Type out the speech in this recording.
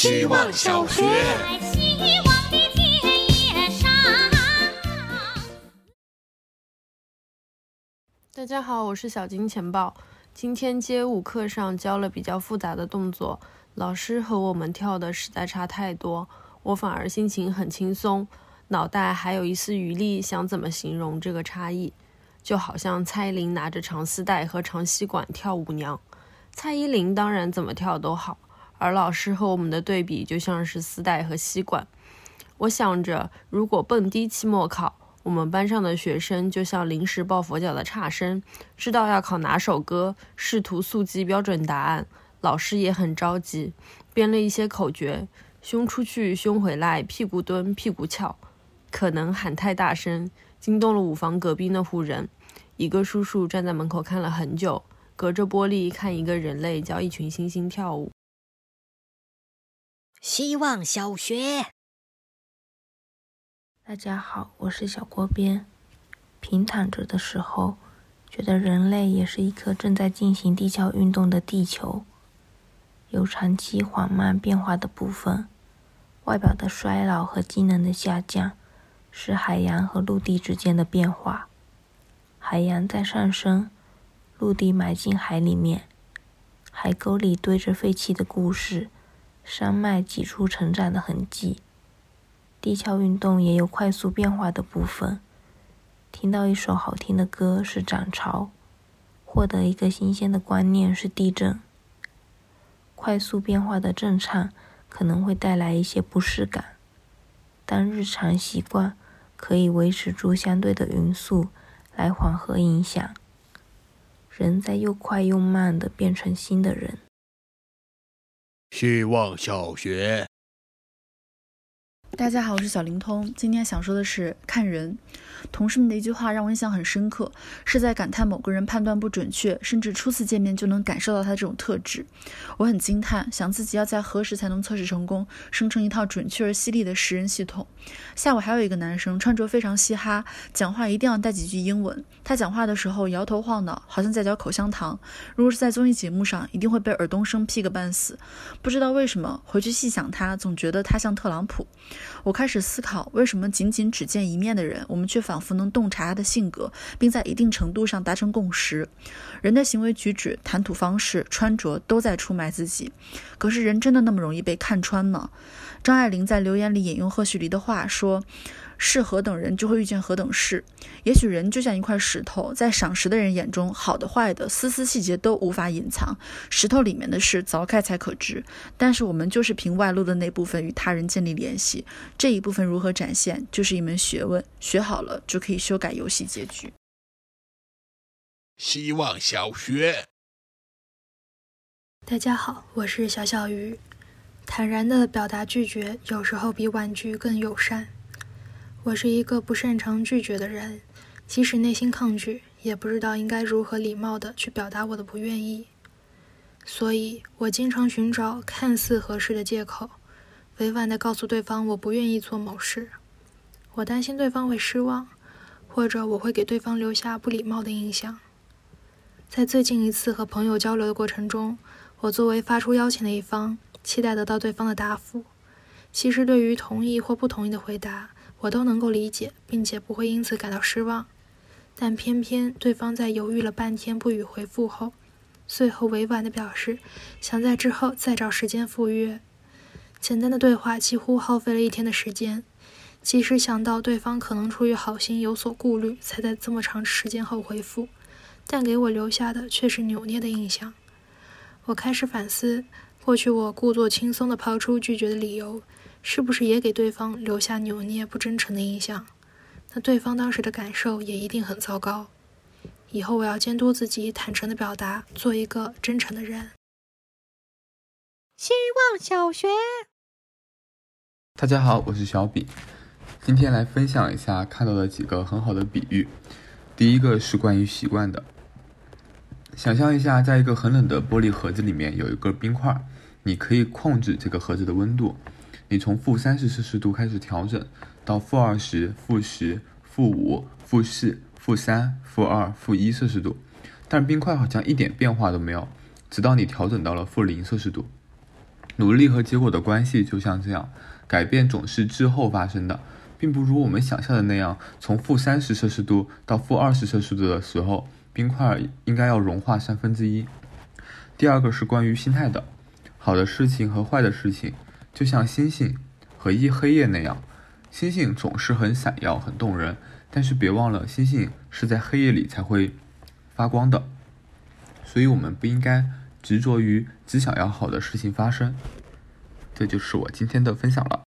希望小学。希望的田野上。大家好，我是小金钱豹。今天街舞课上教了比较复杂的动作，老师和我们跳的实在差太多，我反而心情很轻松，脑袋还有一丝余力，想怎么形容这个差异。就好像蔡依林拿着长丝带和长吸管跳舞娘，蔡依林当然怎么跳都好，而老师和我们的对比就像是丝带和吸管。我想着，如果蹦迪期末考，我们班上的学生就像临时抱佛脚的差生，知道要考哪首歌，试图速记标准答案。老师也很着急，编了一些口诀：胸出去，胸回来，屁股蹲，屁股翘。可能喊太大声，惊动了舞房隔壁那户人。一个叔叔站在门口看了很久，隔着玻璃看一个人类教一群猩猩跳舞。希望小学。大家好，我是小锅边。平躺着的时候，觉得人类也是一颗正在进行地壳运动的地球，有长期缓慢变化的部分。外表的衰老和机能的下降，是海洋和陆地之间的变化。海洋在上升，陆地埋进海里面，海沟里堆着废弃的故事，山脉挤出成长的痕迹。地壳运动也有快速变化的部分。听到一首好听的歌是涨潮，获得一个新鲜的观念是地震。快速变化的正常可能会带来一些不适感，但日常习惯可以维持住相对的匀速，来缓和影响。人在又快又慢的变成新的人。希望小学。大家好，我是小灵通。今天想说的是看人。同事们的一句话让我印象很深刻，是在感叹某个人判断不准确，甚至初次见面就能感受到他这种特质。我很惊叹，想自己要在何时才能测试成功，生成一套准确而犀利的识人系统。下午还有一个男生，穿着非常嘻哈，讲话一定要带几句英文。他讲话的时候摇头晃脑，好像在嚼口香糖。如果是在综艺节目上，一定会被尔冬升批个半死。不知道为什么，回去细想他，总觉得他像特朗普。我开始思考，为什么仅仅只见一面的人，我们却仿佛能洞察他的性格，并在一定程度上达成共识。人的行为举止、谈吐方式、穿着都在出卖自己。可是人真的那么容易被看穿吗？张爱玲在留言里引用贺胥黎的话说。是何等人，就会遇见何等事。也许人就像一块石头，在赏识的人眼中，好的坏的，丝丝细节都无法隐藏。石头里面的事，凿开才可知。但是我们就是凭外露的那部分与他人建立联系，这一部分如何展现，就是一门学问。学好了，就可以修改游戏结局。希望小学。大家好，我是小小鱼。坦然的表达拒绝，有时候比婉拒更友善。我是一个不擅长拒绝的人，即使内心抗拒，也不知道应该如何礼貌的去表达我的不愿意。所以我经常寻找看似合适的借口，委婉的告诉对方我不愿意做某事。我担心对方会失望，或者我会给对方留下不礼貌的印象。在最近一次和朋友交流的过程中，我作为发出邀请的一方，期待得到对方的答复。其实对于同意或不同意的回答，我都能够理解，并且不会因此感到失望，但偏偏对方在犹豫了半天不予回复后，最后委婉地表示想在之后再找时间赴约。简单的对话几乎耗费了一天的时间，即使想到对方可能出于好心有所顾虑，才在这么长时间后回复，但给我留下的却是扭捏的印象。我开始反思，过去我故作轻松地抛出拒绝的理由。是不是也给对方留下扭捏不真诚的印象？那对方当时的感受也一定很糟糕。以后我要监督自己，坦诚的表达，做一个真诚的人。希望小学。大家好，我是小比，今天来分享一下看到的几个很好的比喻。第一个是关于习惯的，想象一下，在一个很冷的玻璃盒子里面有一个冰块，你可以控制这个盒子的温度。你从负三十摄氏度开始调整，到负二十、负十、负五、负四、负三、负二、负一摄氏度，但冰块好像一点变化都没有，直到你调整到了负零摄氏度。努力和结果的关系就像这样，改变总是滞后发生的，并不如我们想象的那样，从负三十摄氏度到负二十摄氏度的时候，冰块应该要融化三分之一。第二个是关于心态的，好的事情和坏的事情，就像星星和一黑夜那样，星星总是很闪耀、很动人，但是别忘了，星星是在黑夜里才会发光的，所以我们不应该执着于只想要好的事情发生。这就是我今天的分享了。